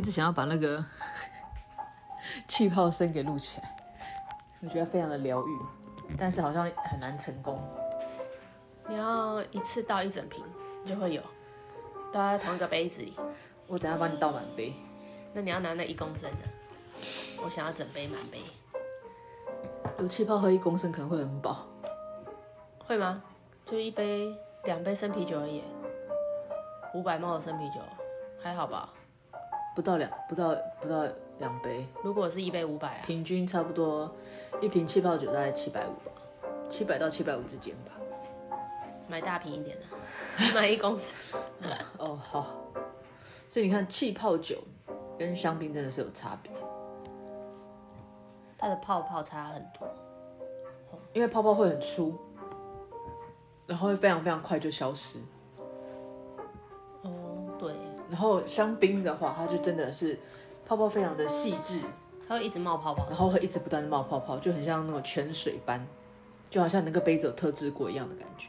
我一直想要把那个 气泡声给录起来，我觉得非常的疗愈，但是好像很难成功。你要一次倒一整瓶就会有，倒在同一个杯子里。我等下帮你倒满杯。那你要拿那一公升的，我想要整杯满杯。有气泡喝一公升可能会很饱，会吗？就一杯两杯生啤酒而已，五百 ml 的生啤酒，还好吧？不到两不到不到两杯。如果是一杯五百啊，平均差不多一瓶气泡酒大概七百五吧，七百到七百五之间吧。买大瓶一点的，买一公升。哦，好。所以你看，气泡酒跟香槟真的是有差别，它的泡泡差很多，因为泡泡会很粗，然后会非常非常快就消失。然后香槟的话，它就真的是泡泡非常的细致，它会一直冒泡泡，然后会一直不断的冒泡泡，就很像那种泉水般，就好像那个杯子有特制过一样的感觉。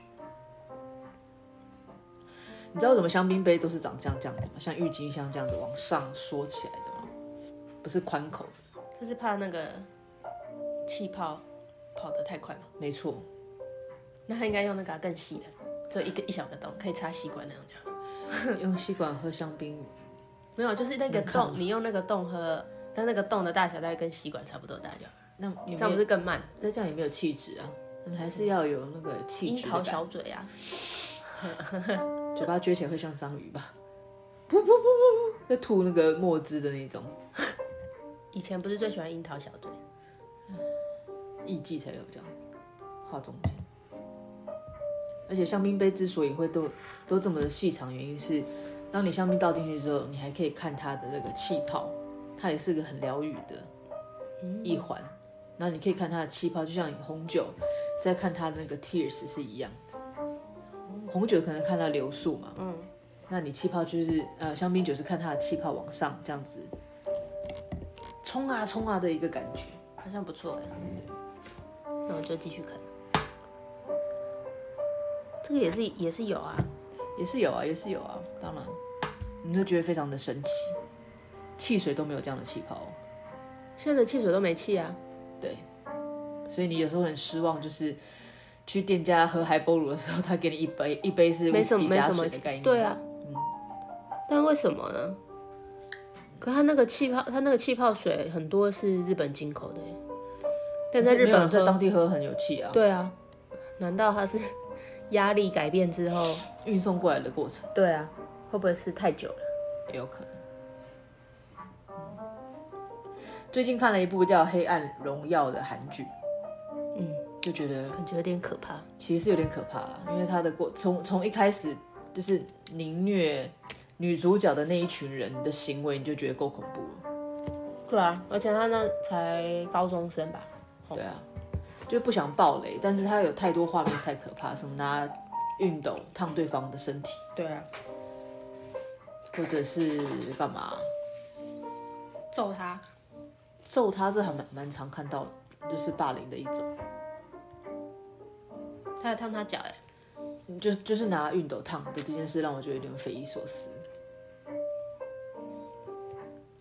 你知道为什么香槟杯都是长这样这样子吗？像郁金香这样子往上缩起来的吗？不是宽口的，就是怕那个气泡跑得太快嘛。没错，那他应该用那个更细的，就一个一小个洞，可以插吸管那种这样。用吸管喝香槟？没有，就是那个洞，你用那个洞喝，但那个洞的大小大概跟吸管差不多大小。那这样不是更慢？那这样也没有气质啊，你还是要有那个气质。樱桃小嘴啊。嘴巴撅起来会像章鱼吧？噗噗噗噗噗，在吐那个墨汁的那种。以前不是最喜欢樱桃小嘴，艺妓才有这样画中间。而且香槟杯之所以会都都这么的细长，原因是当你香槟倒进去之后，你还可以看它的那个气泡，它也是个很疗愈的一环。然后你可以看它的气泡，就像你红酒在看它那个 tears 是一样的。红酒可能看它流速嘛，嗯，那你气泡就是呃香槟酒是看它的气泡往上这样子冲啊冲啊的一个感觉，好像不错哎，对，那我就继续看。这个也是也是有啊，也是有啊，也是有啊，当然，你会觉得非常的神奇，汽水都没有这样的气泡，现在的汽水都没气啊，对，所以你有时候很失望，就是。去店家喝海波鲁的时候，他给你一杯，一杯是没什么加水的概念。对啊，嗯，但为什么呢？可他那个气泡，他那个气泡水很多是日本进口的，但在日本在当地喝很有气啊。对啊，难道他是压力改变之后运送过来的过程？对啊，会不会是太久了？也有可能。最近看了一部叫《黑暗荣耀》的韩剧。嗯就觉得感觉有点可怕，其实是有点可怕啦，因为他的过从从一开始就是凌虐女主角的那一群人的行为，你就觉得够恐怖了。对啊，而且他那才高中生吧？对啊，就不想暴雷，但是他有太多画面太可怕，什么拿熨斗烫对方的身体，对啊，或者是干嘛揍他，揍他，这还蛮蛮常看到的，就是霸凌的一种。他在烫他脚哎，就就是拿熨斗烫的这件事让我觉得有点匪夷所思。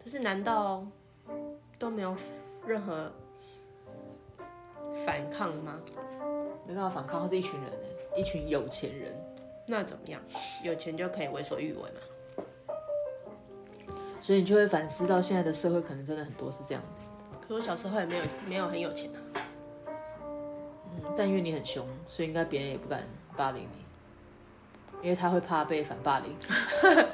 可是难道都没有任何反抗吗？没办法反抗，他是一群人哎，一群有钱人。那怎么样？有钱就可以为所欲为吗？所以你就会反思到现在的社会可能真的很多是这样子。可是我小时候也没有没有很有钱啊。但因为你很凶，所以应该别人也不敢霸凌你，因为他会怕被反霸凌。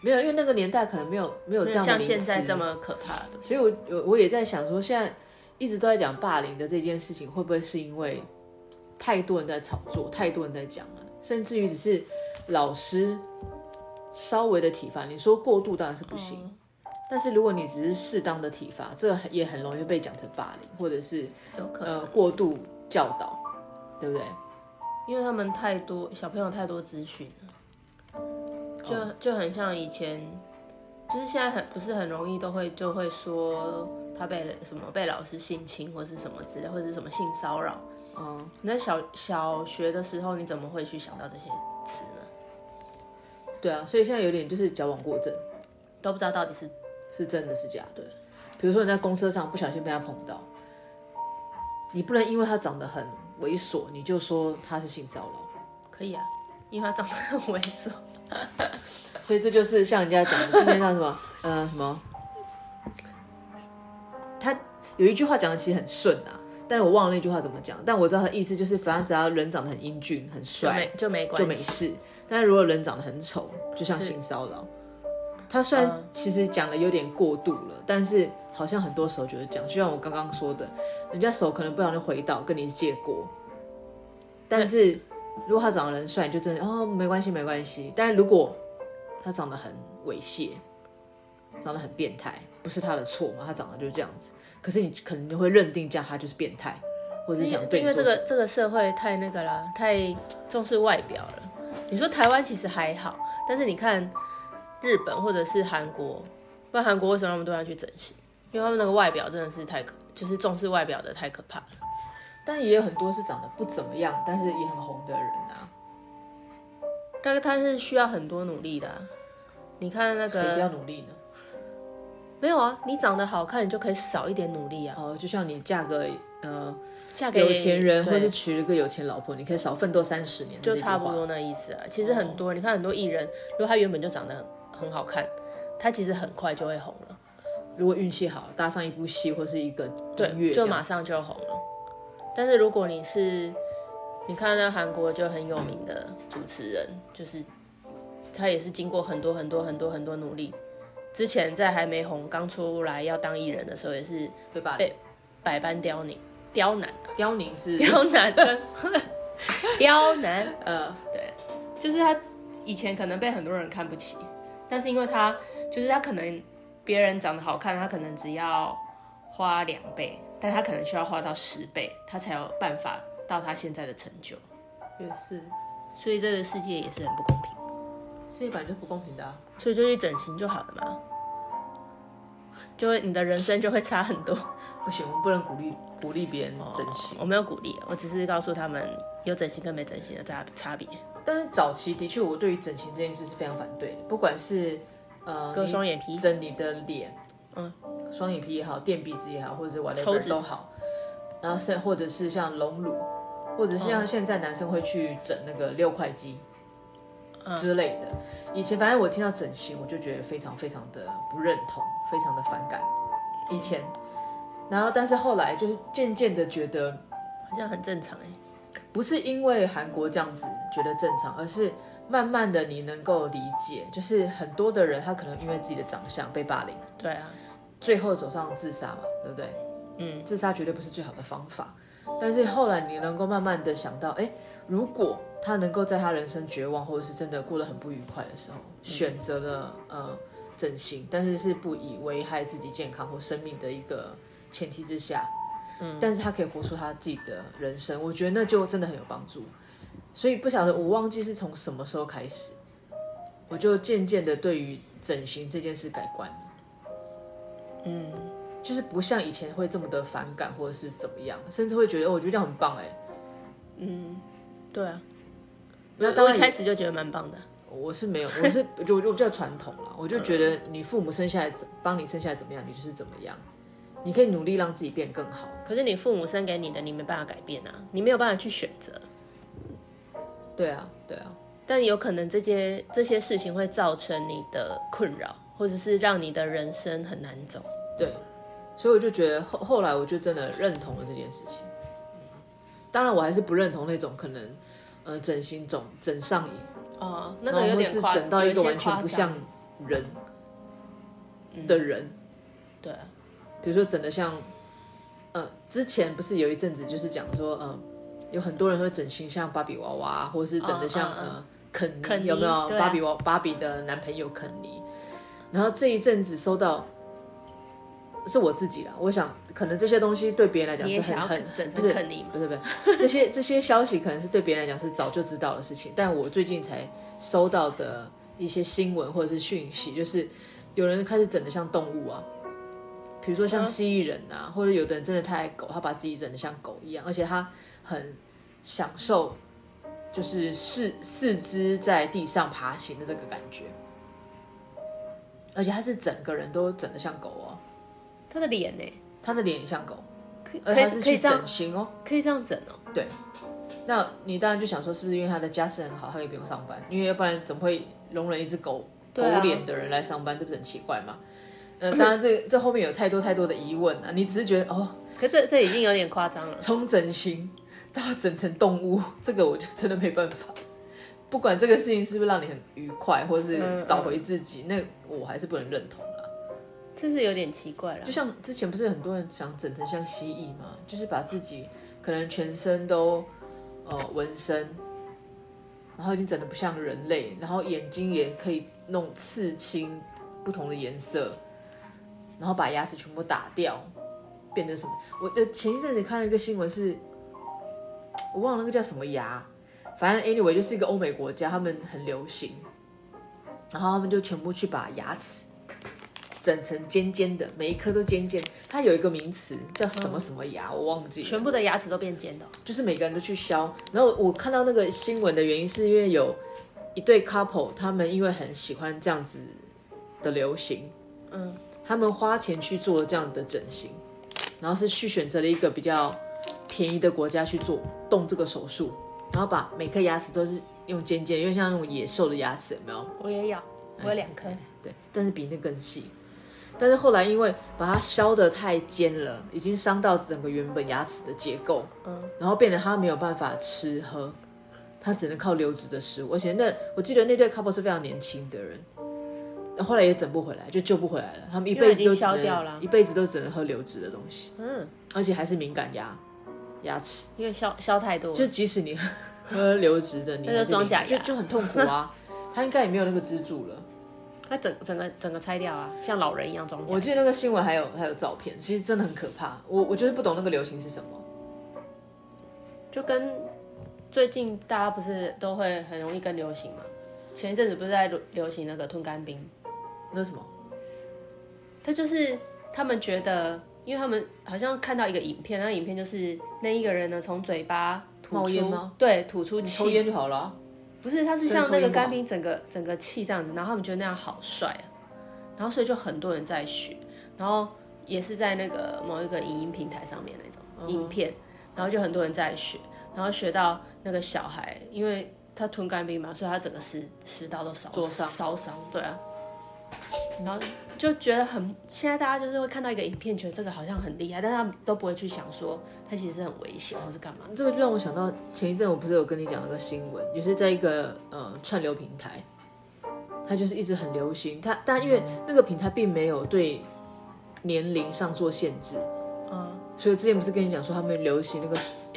没有，因为那个年代可能没有没有这样的像现在这么可怕的。所以我我我也在想说，现在一直都在讲霸凌的这件事情，会不会是因为太多人在炒作，太多人在讲了，甚至于只是老师稍微的体罚，你说过度当然是不行。嗯但是如果你只是适当的体罚，这也很容易被讲成霸凌，或者是呃、过度教导，对不对？因为他们太多小朋友太多资讯了，就就很像以前，就是现在很不是很容易都会就会说他被什么被老师性侵或是什么之类，或者是什么性骚扰。嗯，你在小小学的时候你怎么会去想到这些词呢？对啊，所以现在有点就是矫枉过正。都不知道到底是是真的是假的。比如说你在公车上不小心被他碰到，你不能因为他长得很猥琐，你就说他是性骚扰。可以啊，因为他长得很猥琐。所以这就是像人家讲的，之前叫什么，呃，什么？他有一句话讲的其实很顺啊，但是我忘了那句话怎么讲。但我知道他的意思就是，反正只要人长得很英俊、很帅，就没就没事。但是如果人长得很丑，就像性骚扰。他虽然其实讲的有点过度了，但是好像很多时候就是这样。就像我刚刚说的，人家手可能不小心回到跟你借过，但是如果他长得人帅，就真的哦没关系没关系。但是如果他长得很猥亵，长得很变态，不是他的错嘛？他长得就是这样子，可是你可能就会认定这样他就是变态，或者是想对你。因为这个这个社会太那个啦，太重视外表了。你说台湾其实还好，但是你看。日本或者是韩国，不然韩国为什么那么多人去整形？因为他们那个外表真的是太可，就是重视外表的太可怕了。但也有很多是长得不怎么样，但是也很红的人啊。但是他是需要很多努力的啊。你看那个谁要努力呢？没有啊，你长得好看，你就可以少一点努力啊。哦，就像你嫁个呃嫁给有钱人，或是娶了个有钱老婆，你可以少奋斗三十年，就差不多那意思啊。其实很多，哦，你看很多艺人，如果他原本就长得很。很好看，他其实很快就会红了。如果运气好，搭上一部戏或是一个对，就马上就红了。但是如果你是，你看那韩国就很有名的主持人，就是他也是经过很多很多很多很多努力。之前在还没红，刚出来要当艺人的时候，也是对吧被百般刁难，刁难，刁难是刁难的，刁难。呃，对，就是他以前可能被很多人看不起。但是因为他就是他可能别人长得好看，他可能只要花两倍，但他可能需要花到十倍，他才有办法到他现在的成就。也是，所以这个世界也是很不公平。世界本来就不公平的啊，所以就去整形就好了嘛，就会你的人生就会差很多。不行，我们不能鼓励鼓励别人整形。哦，我没有鼓励，我只是告诉他们有整形跟没整形的差差别。但是早期的确，我对于整形这件事是非常反对的。不管是呃割双眼皮、整你的脸，嗯，双眼皮也好，垫鼻子也好，或者是 whatever 都好。然后是或者是像隆乳，或者是像现在男生会去整那个六块肌之类的。以前反正我听到整形，我就觉得非常非常的不认同，非常的反感。以前，然后但是后来就是渐渐的觉得好像很正常哎。不是因为韩国这样子觉得正常，而是慢慢的你能够理解，就是很多的人他可能因为自己的长相被霸凌，对啊，最后走上自杀嘛，对不对？嗯，自杀绝对不是最好的方法，但是后来你能够慢慢的想到，哎，如果他能够在他人生绝望或者是真的过得很不愉快的时候，选择了呃整形，但是是不以危害自己健康或生命的一个前提之下。嗯，但是他可以活出他自己的人生，我觉得那就真的很有帮助。所以不晓得，我忘记是从什么时候开始，我就渐渐的对于整形这件事改观了。嗯，就是不像以前会这么的反感或者是怎么样，甚至会觉得，我觉得这样很棒哎。嗯，对啊，那我一开始就觉得蛮棒的。我是没有，我是就我就比较传统了，我就觉得你父母生下来帮你生下来怎么样，你就是怎么样。你可以努力让自己变更好，可是你父母生给你的，你没办法改变啊，你没有办法去选择。对啊，对啊，但有可能这些这些事情会造成你的困扰，或者是让你的人生很难走。对，所以我就觉得后后来我就真的认同了这件事情。当然，我还是不认同那种可能呃整形肿整上瘾哦，那个有点夸张，整到一个完全不像人的人。嗯、对。比如说整的像，呃，之前不是有一阵子就是讲说，嗯、呃，有很多人会整形像芭比娃娃，或者是整的像、嗯嗯、呃肯尼，肯尼有没有芭比娃芭比的男朋友肯尼？然后这一阵子收到，是我自己啦，我想可能这些东西对别人来讲是很很整成肯定，不是不是不是，这些这些消息可能是对别人来讲是早就知道的事情，但我最近才收到的一些新闻或者是讯息，就是有人开始整的像动物啊。比如说像蜥蜴人啊，或者有的人真的太爱狗，他把自己整的像狗一样，而且他很享受，就是四四肢在地上爬行的这个感觉。而且他是整个人都整的像狗哦。他的脸呢？他的脸也像狗，可以而且他是去整形哦，可以这样整哦。对，那你当然就想说，是不是因为他的家世很好，他可以不用上班？因为要不然怎么会容忍一只狗狗脸的人来上班？这不是很奇怪吗？呃，当然这这后面有太多太多的疑问啊。你只是觉得哦，可这这已经有点夸张了。从整形到整成动物，这个我就真的没办法。不管这个事情是不是让你很愉快，或是找回自己，那我还是不能认同了。这是有点奇怪了。就像之前不是很多人想整成像蜥蜴吗？就是把自己可能全身都呃纹身，然后已经整得不像人类，然后眼睛也可以弄刺青，不同的颜色，然后把牙齿全部打掉，变成什么？我呃前一阵子看了一个新闻，是我忘了那个叫什么牙。反正 anyway 就是一个欧美国家，他们很流行，然后他们就全部去把牙齿整成尖尖的，每一颗都尖尖。它有一个名词叫什么什么牙，嗯、我忘记了。全部的牙齿都变尖的，就是每个人都去削。然后我看到那个新闻的原因，是因为有一对 couple，他们因为很喜欢这样子的流行，嗯，他们花钱去做这样的整形，然后是去选择了一个比较便宜的国家去做动这个手术。然后把每颗牙齿都是用尖尖，因为像那种野兽的牙齿有没有？我也有，我有两颗。对，但是比那更细。但是后来因为把它削得太尖了，已经伤到整个原本牙齿的结构。嗯。然后变得他没有办法吃喝，他只能靠流质的食物。而且那我记得那对 couple 是非常年轻的人，后来也整不回来，就救不回来了。他们一辈子都消掉了，一辈子都只能喝流质的东西。嗯。而且还是敏感牙。牙齿，因为削削太多，就即使你喝 流质的，你那个装假牙就就很痛苦啊。他应该也没有那个支柱了，他整整个整个拆掉啊，像老人一样装。我记得那个新闻还有还有照片，其实真的很可怕。我我就是不懂那个流行是什么，就跟最近大家不是都会很容易跟流行嘛？前一阵子不是在流行那个吞干冰？那什么？他就是他们觉得。因为他们好像看到一个影片，那个影片就是那一个人呢，从嘴巴吐出？对，吐出气，抽烟就好了。不是，他是像那个干冰，整个整个气这样子，然后他们觉得那样好帅啊，然后所以就很多人在学，然后也是在那个某一个影音平台上面那种影片，然后就很多人在学，然后学到那个小孩，因为他吞干冰嘛，所以他整个食食道都烧烧伤，对啊。然后就觉得很，现在大家就是会看到一个影片，觉得这个好像很厉害，但是他都不会去想说它其实很危险或是干嘛。这个就让我想到前一阵我不是有跟你讲那个新闻，也是在一个呃串流平台，它就是一直很流行，它但因为那个平台并没有对年龄上做限制，嗯，所以之前不是跟你讲说他们流行那个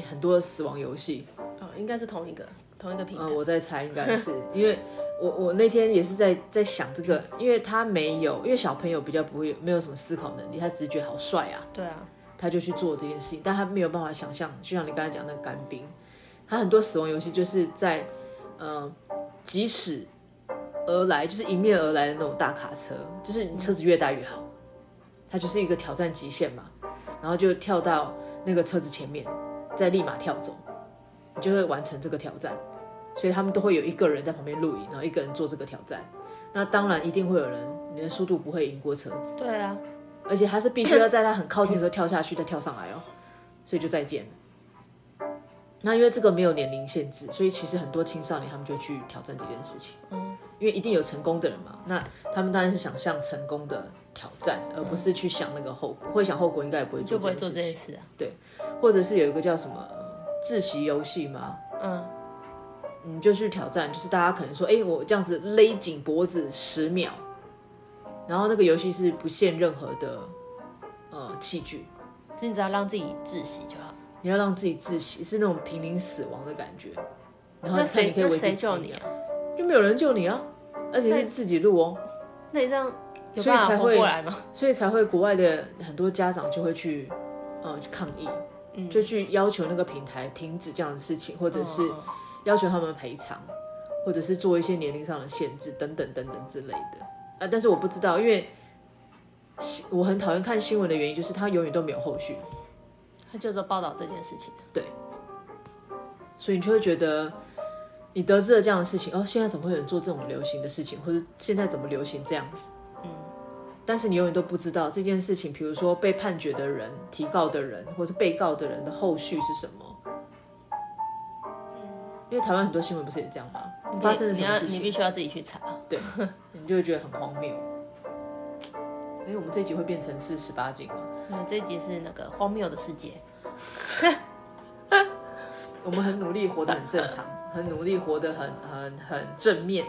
很多的死亡游戏，哦，应该是同一个同一个平台，嗯，我在猜应该是因为。我我那天也是在在想这个，因为他没有，因为小朋友比较不会没有什么思考能力，他只是觉得好帅啊，对啊，他就去做这件事情，但他没有办法想象，就像你刚才讲那个干冰，他很多死亡游戏就是在，呃，即使而来，就是迎面而来的那种大卡车，就是你车子越大越好，他就是一个挑战极限嘛，然后就跳到那个车子前面，再立马跳走，你就会完成这个挑战。所以他们都会有一个人在旁边录影，然后一个人做这个挑战。那当然一定会有人，你的速度不会赢过车子。对啊，而且他是必须要在他很靠近的时候跳下去，再跳上来哦。所以就再见了。那因为这个没有年龄限制，所以其实很多青少年他们就去挑战这件事情。嗯，因为一定有成功的人嘛。那他们当然是想向成功的挑战，而不是去想那个后果。会想后果应该也不会做这件事情。就不会做这件事啊。对，或者是有一个叫什么自习游戏吗？嗯。你就去挑战，就是大家可能说，哎、欸，我这样子勒紧脖子十秒，然后那个游戏是不限任何的呃器具，就你只要让自己窒息就好。你要让自己窒息，是那种濒临死亡的感觉。然后你可以维持几秒，那谁救你啊？就没有人救你啊，而且是自己录哦。那你这样有办法活过来吗？所以才会国外的很多家长就会去呃去抗议，嗯，就去要求那个平台停止这样的事情，或者是。要求他们赔偿，或者是做一些年龄上的限制，等等等等之类的啊。但是我不知道，因为我很讨厌看新闻的原因，就是它永远都没有后续。它就做报道这件事情。对。所以你就会觉得，你得知了这样的事情，哦，现在怎么会有人做这种流行的事情，或者现在怎么流行这样子？嗯。但是你永远都不知道这件事情，比如说被判决的人、提告的人，或是被告的人的后续是什么。因为台湾很多新闻不是也这样吗？你发生的什么事情？你，你必须要自己去查，对，你就会觉得很荒谬。哎，我们这一集会变成是十八禁吗？没有，这一集是那个荒谬的世界。我们很努力活得很正常，很努力活得很很很正面，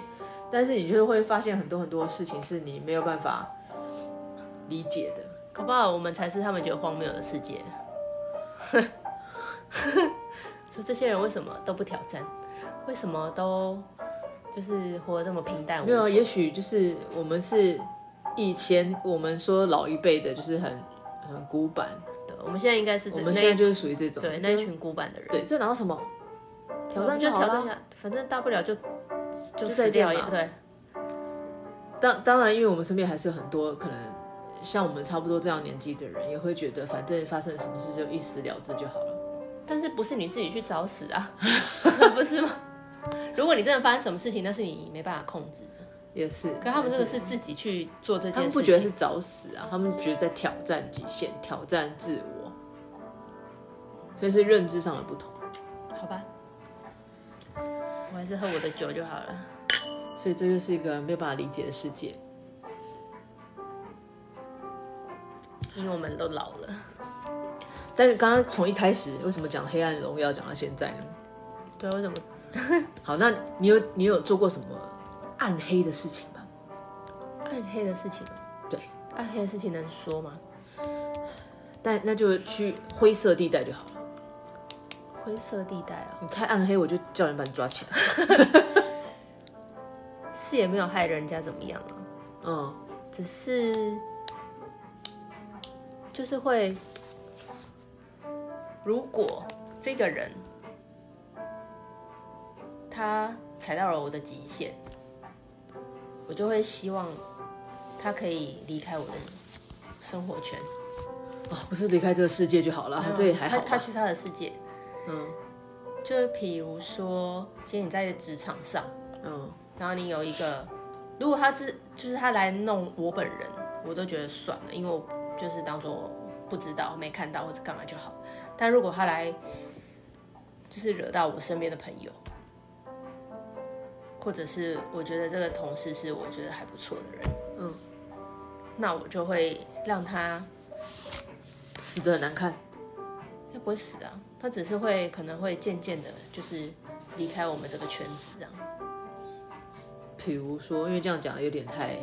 但是你就会发现很多很多事情是你没有办法理解的。搞不好我们才是他们觉得荒谬的世界。说这些人为什么都不挑战？为什么都就是活得这么平淡无奇？没有，也许就是我们是以前我们说老一辈的，就是很很古板。对，我们现在应该是我们现在就是属于这种对那一群古板的人。对，这哪有什么挑战就挑战一下，反正大不了就就死掉也对。当当然，因为我们身边还是有很多可能像我们差不多这样年纪的人，也会觉得反正发生什么事就一死了之就好了。但是不是你自己去找死啊？不是吗？如果你真的发生什么事情，那是你没办法控制的。也是。可他们这个是自己去做这件事情，他们不觉得是找死啊？他们觉得在挑战极限，挑战自我。所以是认知上的不同。好吧，我还是喝我的酒就好了。所以这就是一个没有办法理解的世界，因为我们都老了。但是刚刚从一开始为什么讲《黑暗荣耀》讲到现在呢？对，为什么？好，那你有你有做过什么暗黑的事情吗？暗黑的事情？对，暗黑的事情能说吗？但那就去灰色地带就好了。灰色地带啊！你太暗黑，我就叫人把你抓起来。是也没有害人家怎么样啊？嗯，只是就是会。如果这个人他踩到了我的极限，我就会希望他可以离开我的生活圈啊，不是离开这个世界就好了，这也还好。他他去他的世界，嗯，就比如说，今天你在职场上，嗯，然后你有一个，如果他是就是他来弄我本人，我都觉得算了，因为我就是当做不知道、没看到或者干嘛就好。但如果他来，就是惹到我身边的朋友，或者是我觉得这个同事是我觉得还不错的人，嗯，那我就会让他死的很难看。他不会死啊，他只是会可能会渐渐的，就是离开我们这个圈子这样。比如说，因为这样讲的有点太……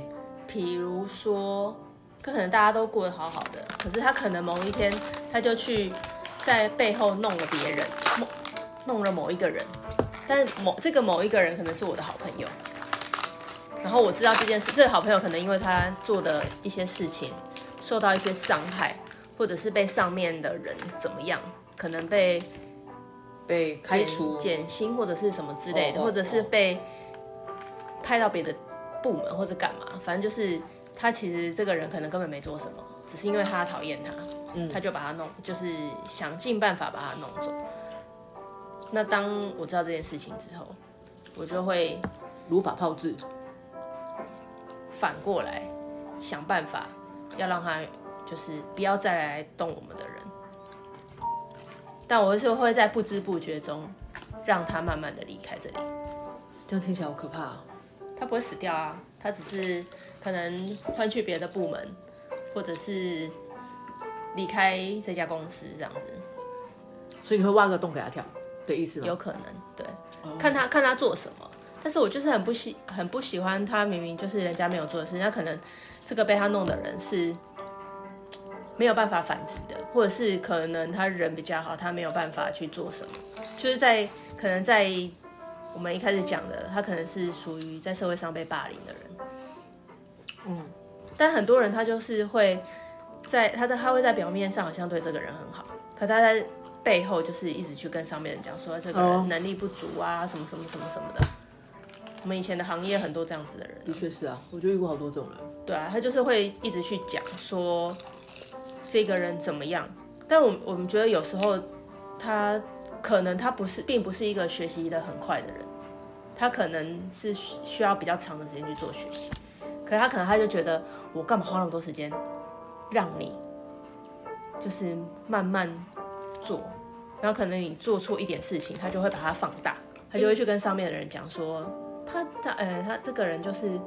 比如说，可能大家都过得好好的，可是他可能某一天他就去。在背后弄了别人，弄弄了某一个人，但是某这个某一个人可能是我的好朋友，然后我知道这件事，这个好朋友可能因为他做的一些事情受到一些伤害，或者是被上面的人怎么样，可能被被开除、减薪或者是什么之类的，或者是被派到别的部门或者干嘛，反正就是他其实这个人可能根本没做什么，只是因为他讨厌他。嗯，他就把它弄，就是想尽办法把它弄走。那当我知道这件事情之后，我就会如法炮制，反过来想办法要让他就是不要再来动我们的人。但我是会在不知不觉中让他慢慢的离开这里。这样听起来好可怕啊！他不会死掉啊，他只是可能换去别的部门，或者是。离开这家公司这样子，所以你会挖个洞给他跳的意思吗？有可能，对，oh. 看他看他做什么。但是我就是很不喜很不喜欢他，明明就是人家没有做的事，那可能这个被他弄的人是没有办法反击的，或者是可能他人比较好，他没有办法去做什么。就是在可能在我们一开始讲的，他可能是属于在社会上被霸凌的人，嗯，但很多人他就是会。在他在他会在表面上好像对这个人很好，可他在背后就是一直去跟上面人讲说这个人能力不足啊，什么什么什么什么的。我们以前的行业很多这样子的人，的确是啊，我就遇过好多这种人。对啊，他就是会一直去讲说这个人怎么样，但我我们觉得有时候他可能他不是，并不是一个学习的很快的人，他可能是需要比较长的时间去做学习。可是他可能他就觉得我干嘛花那么多时间让你就是慢慢做，然后可能你做错一点事情，他就会把它放大，他就会去跟上面的人讲说他他呃他这个人就是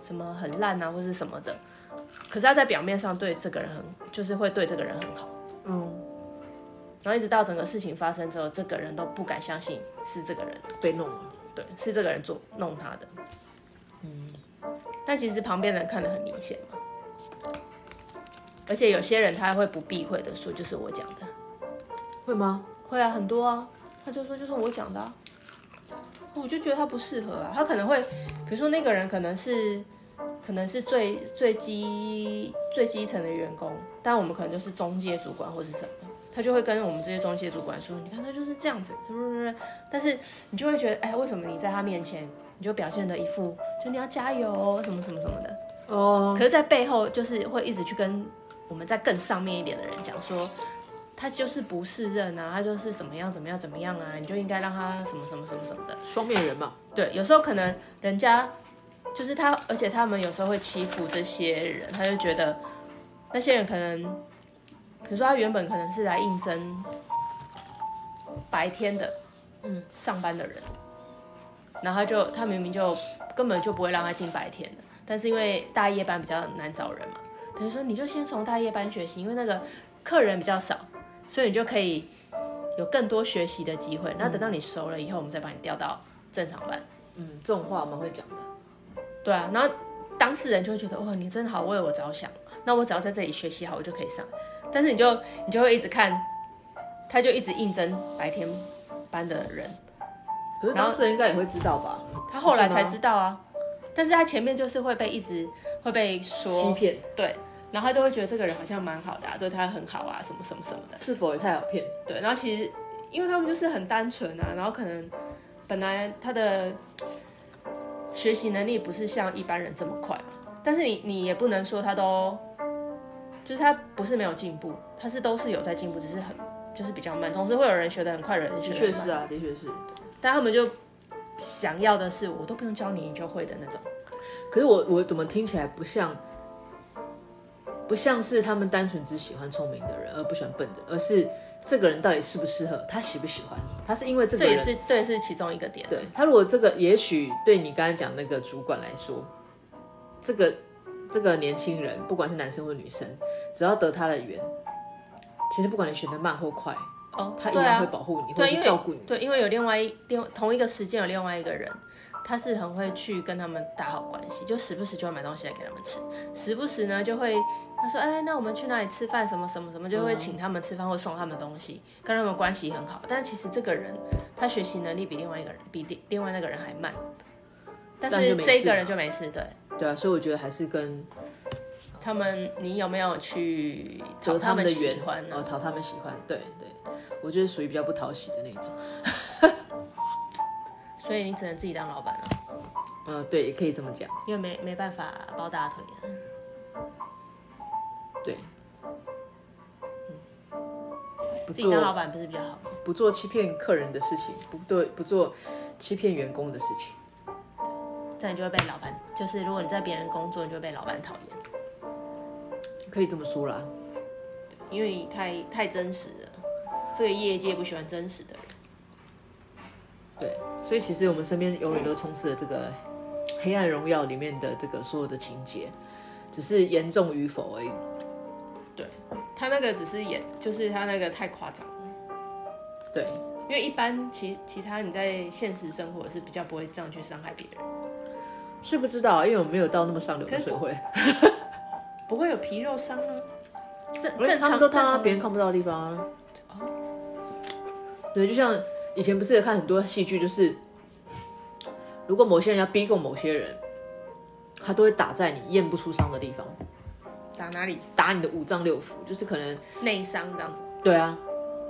什么很烂啊或是什么的，可是他在表面上对这个人很就是会对这个人很好，嗯。然后一直到整个事情发生之后，这个人都不敢相信是这个人。被弄了，对，是这个人做弄他的。嗯，但其实旁边人看得很明显嘛。而且有些人他会不避讳的说，就是我讲的，会吗？会啊，很多啊。他就说就是我讲的啊，我就觉得他不适合啊。他可能会，比如说那个人可能是可能是最最基最基层的员工，但我们可能就是中介主管或是什么。他就会跟我们这些中介主管说：“你看他就是这样子，是不是？但是你就会觉得，哎，为什么你在他面前你就表现的一副，就你要加油，什么什么什么的哦？可是，在背后就是会一直去跟我们在更上面一点的人讲说，他就是不是任啊，他就是怎么样怎么样怎么样啊，你就应该让他什么什么什么什么的。双面人嘛。对，有时候可能人家就是他，而且他们有时候会欺负这些人，他就觉得那些人可能。”比如说，他原本可能是来应征白天的，嗯，上班的人，然后他就他明明就根本就不会让他进白天的，但是因为大夜班比较难找人嘛，等于说你就先从大夜班学习，因为那个客人比较少，所以你就可以有更多学习的机会。那等到你熟了以后，我们再把你调到正常班。嗯，这种话我们会讲的。对啊，然后当事人就会觉得，哇，你真的好，为我着想，那我只要在这里学习好，我就可以上。但是你就你就会一直看，他就一直应征白天班的人，可是当事人应该也会知道吧？他后来才知道啊，但是他前面就是会被一直会被说欺骗，对，然后他就会觉得这个人好像蛮好的啊，对他很好啊，什么什么什么的，是否也太好骗？对，然后其实因为他们就是很单纯啊，然后可能本来他的学习能力不是像一般人这么快嘛，但是你你也不能说他都。就是他不是没有进步，他是都是有在进步，只是很就是比较慢。总是会有人学得很快，有人学得很慢。确实啊，的确是。但他们就想要的是，我都不用教你，你就会的那种。可是我我怎么听起来不像，不像是他们单纯只喜欢聪明的人，而不喜欢笨的，而是这个人到底适不适合，他喜不喜欢？他是因为这个人，这也是对，是其中一个点。对，他如果这个，也许对你刚才讲那个主管来说，这个。这个年轻人，不管是男生或女生，只要得他的缘，其实不管你选的慢或快，哦，他一样会保护你，会照顾你。对，因为有另外一另同一个时间有另外一个人，他是很会去跟他们打好关系，就时不时就会买东西来给他们吃，时不时呢就会他说，哎，那我们去哪里吃饭？什么什么什么，就会请他们吃饭或送他们东西，跟他们关系很好。但其实这个人他学习能力比另外一个人比另另外那个人还慢，但是这一个人就没事，对。对啊，所以我觉得还是跟他们，你有没有去讨他们的喜欢呢？哦，讨他们喜欢，对对，我觉得属于比较不讨喜的那种。所以你只能自己当老板了。嗯，对，也可以这么讲，因为没没办法抱大腿。对，自己当老板不是比较好？不做欺骗客人的事情，不对，不做欺骗员工的事情。这样你就会被老板，就是如果你在别人工作，你就会被老板讨厌。可以这么说啦，因为你太太真实了，这个业界不喜欢真实的人。对，所以其实我们身边永远都充斥着这个《黑暗荣耀》里面的这个所有的情节，只是严重与否而已。对，他那个只是演，就是他那个太夸张。对，因为一般其其他你在现实生活是比较不会这样去伤害别人。是不知道，因为我没有到那么上流的社会，不会有皮肉伤啊。正正常都看到别人看不到的地方啊。对，就像以前不是有看很多戏剧，就是如果某些人要逼供某些人，他都会打在你验不出伤的地方。打哪里？打你的五脏六腑，就是可能内伤这样子。对啊，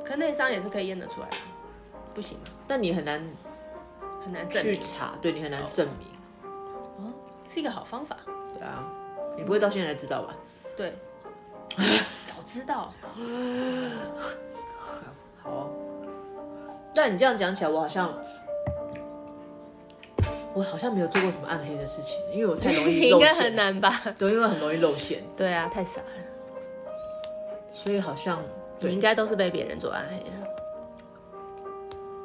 可内伤也是可以验得出来的，不行吗？但你很难很难去查，对你很难证明。是一个好方法，对啊，你不会到现在才知道吧？对，早知道。好，但你这样讲起来，我好像，我我好像没有做过什么暗黑的事情，因为我太容易 应该很难吧？对，因为很容易露馅。对啊，太傻了。所以好像你应该都是被别人做暗黑的。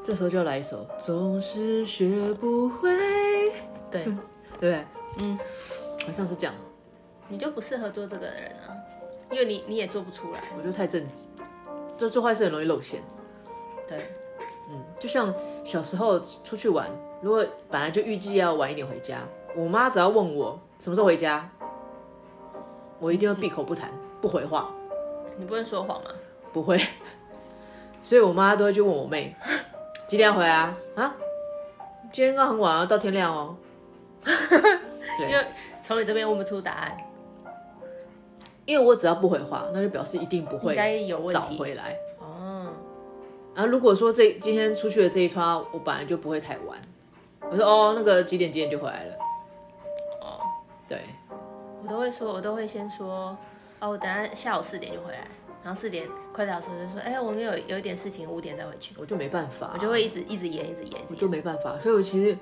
这时候就要来一首《总是学不会》。对，对不对？嗯，我上次讲，你就不适合做这个的人啊，因为你你也做不出来。我就太正直，就做坏事很容易露馅。对，嗯，就像小时候出去玩，如果本来就预计要晚一点回家，我妈只要问我什么时候回家，我一定会闭口不谈，嗯、不回话。你不会说谎吗？不会，所以我妈都会去问我妹几点要回来啊？啊，今天刚很晚啊，到天亮哦。对，因为从你这边问不出答案，因为我只要不回话，那就表示一定不会早回来。哦，然后如果说这今天出去的这一趟，我本来就不会太晚。我说哦，那个几点几点就回来了。哦，对，我都会说，我都会先说。哦，我等下下午四点就回来，然后四点快到的时候就说，哎，我有有一点事情，五点再回去。我就没办法，我就会一直一直延，一直延，我就没办法。所以我其实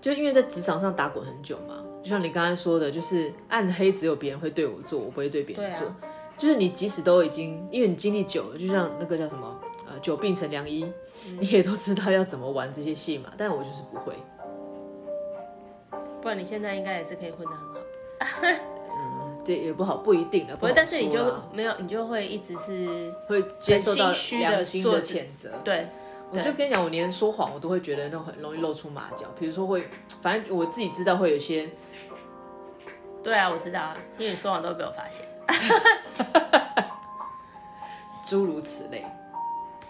就因为在职场上打滚很久嘛，就像你刚才说的，就是暗黑只有别人会对我做，我不会对别人做。啊、就是你即使都已经，因为你经历久了，就像那个叫什么，呃，久病成良医，嗯、你也都知道要怎么玩这些戏嘛。但我就是不会。不然你现在应该也是可以混得很好。嗯这也不好，不一定的。不会，但是你就没有，你就会一直是会接受到良心的谴责。对，我就跟你讲，我连说谎，我都会觉得那种很容易露出马脚。比如说会，反正我自己知道会有些。对啊，我知道啊，因为你说谎都会被我发现。诸如此类。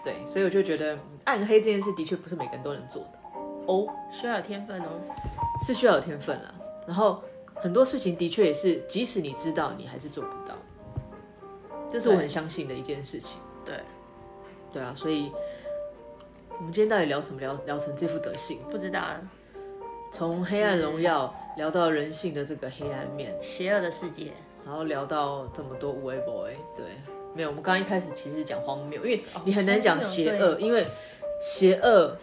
对，所以我就觉得暗黑这件事的确不是每个人都能做的哦，需要有天分哦，是需要有天分了。然后。很多事情的确也是，即使你知道，你还是做不到。这是我很相信的一件事情。对，对啊，所以我们今天到底聊什么？聊聊成这副德行？不知道啊。从黑暗荣耀聊到人性的这个黑暗面，邪恶的世界，然后聊到这么多无为 boy。对，没有，我们刚刚一开始其实讲荒谬，因为你很难讲邪恶，哦、因为邪恶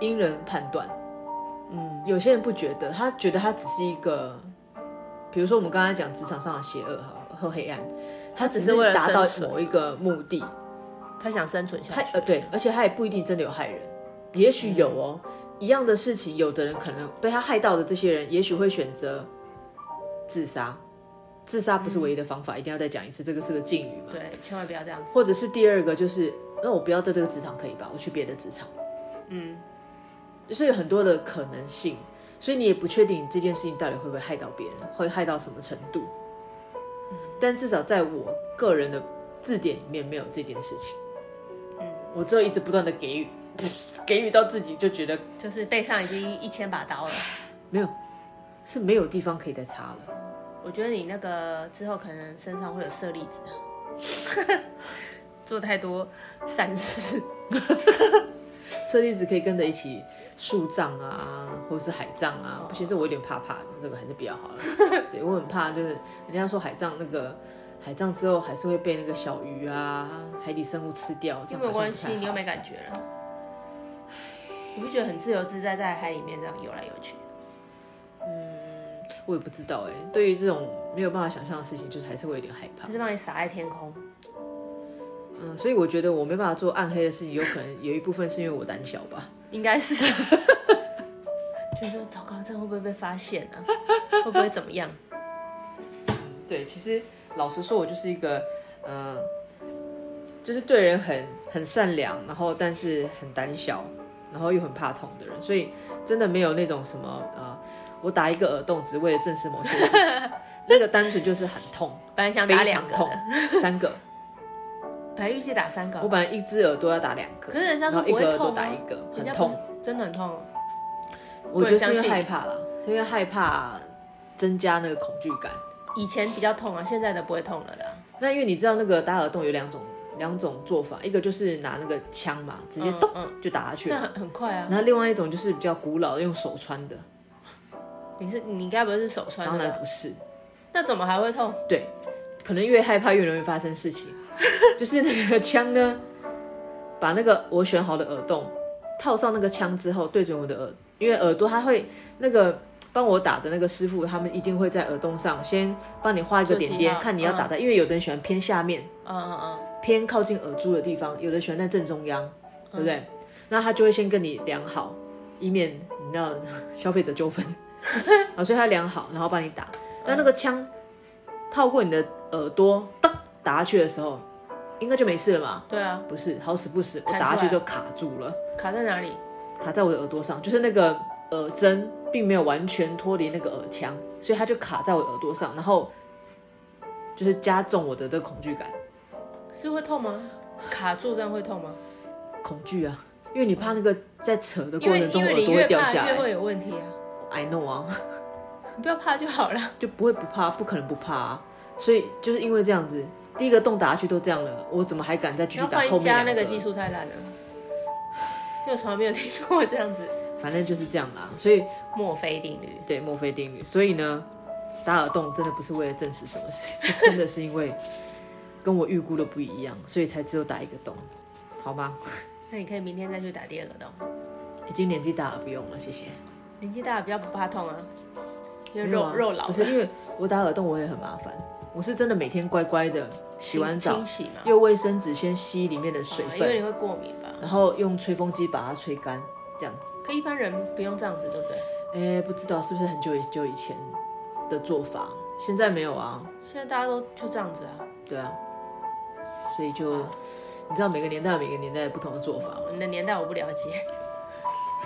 因人判断。嗯，有些人不觉得，他觉得他只是一个，比如说我们刚才讲职场上的邪恶哈和黑暗，他只是为了达到某一个目的，他想生存下去。呃，对，而且他也不一定真的有害人，也许有哦。嗯、一样的事情，有的人可能被他害到的这些人，也许会选择自杀。自杀不是唯一的方法，嗯、一定要再讲一次，这个是个禁语嘛？对，千万不要这样子。或者是第二个，就是那我不要在这个职场可以吧？我去别的职场。嗯。就是有很多的可能性，所以你也不确定这件事情到底会不会害到别人，会害到什么程度。但至少在我个人的字典里面没有这件事情。嗯，我只有一直不断的给予，给予到自己就觉得就是背上已经一千把刀了。没有，是没有地方可以再插了。我觉得你那个之后可能身上会有舍利子，做太多善事。舍利子可以跟着一起树葬啊，或者是海葬啊。不行，这我有点怕怕的，这个还是比较好了。对，我很怕，就是人家说海葬那个海葬之后还是会被那个小鱼啊、海底生物吃掉，没有关系，你又没感觉了。你不觉得很自由自在在海里面这样游来游去？嗯，我也不知道哎。对于这种没有办法想象的事情，就是还是会有点害怕。就是让你撒在天空。嗯，所以我觉得我没办法做暗黑的事情，有可能有一部分是因为我胆小吧？应该是，就是说糟糕，这样会不会被发现呢、啊？会不会怎么样？对，其实老实说，我就是一个，嗯、呃，就是对人很很善良，然后但是很胆小，然后又很怕痛的人，所以真的没有那种什么，呃，我打一个耳洞只为了证实某些事情，那个单纯就是很痛，本来想打两个，痛，三个。本来预计打三个，我本来一只耳朵要打两个，可是人家说不会痛，啊，一个耳朵打一个，很痛，真的很痛。我觉得是因为害怕啦，是因为害怕增加那个恐惧感。以前比较痛啊，现在的不会痛了啦。那因为你知道那个打耳洞有两种两种做法，一个就是拿那个枪嘛，直接咚就打下去，那很很快啊。然后另外一种就是比较古老的，用手穿的。你是你该不会是手穿的？当然不是。那怎么还会痛？对，可能越害怕越容易发生事情。就是那个枪呢，把那个我选好的耳洞套上那个枪之后，对准我的耳因为耳朵它会那个帮我打的那个师傅，他们一定会在耳洞上先帮你画一个点点，看你要打在，嗯、因为有的人喜欢偏下面，嗯嗯嗯，偏靠近耳珠的地方，有的喜欢在正中央，嗯、对不对？那他就会先跟你量好，以免你知道消费者纠纷 啊，所以他量好，然后帮你打。那那个枪套过你的耳朵，当打下去的时候，应该就没事了嘛？对啊，不是，好死不死，我打下去就卡住了。卡在哪里？卡在我的耳朵上，就是那个耳针并没有完全脱离那个耳腔，所以它就卡在我的耳朵上，然后就是加重我的这个恐惧感。是会痛吗？卡住这样会痛吗？恐惧啊，因为你怕那个在扯的过程中耳朵会掉下来，越会有问题啊。I know 啊，你不要怕就好了，就不会不怕，不可能不怕啊。所以就是因为这样子，第一个洞打下去都这样了，我怎么还敢再继续打后面？加那个技术太烂了，因为我从来没有听过这样子。反正就是这样啦，所以 墨菲定律，对，墨菲定律。所以呢，打耳洞真的不是为了证实什么事，真的是因为跟我预估的不一样，所以才只有打一个洞，好吗？那你可以明天再去打第二个洞。已经年纪大了，不用了，谢谢。年纪大了比较不怕痛啊，因为肉、啊、肉老。不是因为我打耳洞我也很麻烦。我是真的每天乖乖的洗完澡，清洗嘛，用卫生纸先吸里面的水分，因为你会过敏吧。然后用吹风机把它吹干，这样子。可一般人不用这样子，对不对？哎，不知道是不是很久以久以前的做法，现在没有啊。现在大家都就这样子啊。对啊。所以就你知道每个年代有每个年代不同的做法。你的年代我不了解。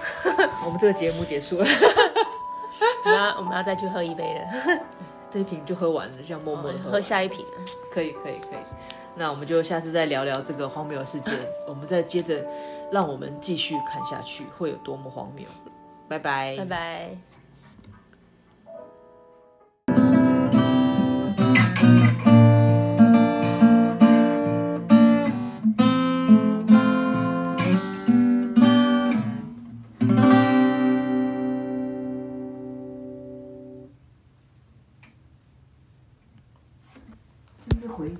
我们这个节目结束了。我们要我们要再去喝一杯了。这一瓶就喝完了，这样默默喝，喝下一瓶。可以可以可以，那我们就下次再聊聊这个荒谬的事件，我们再接着让我们继续看下去会有多么荒谬。拜拜，拜拜。就回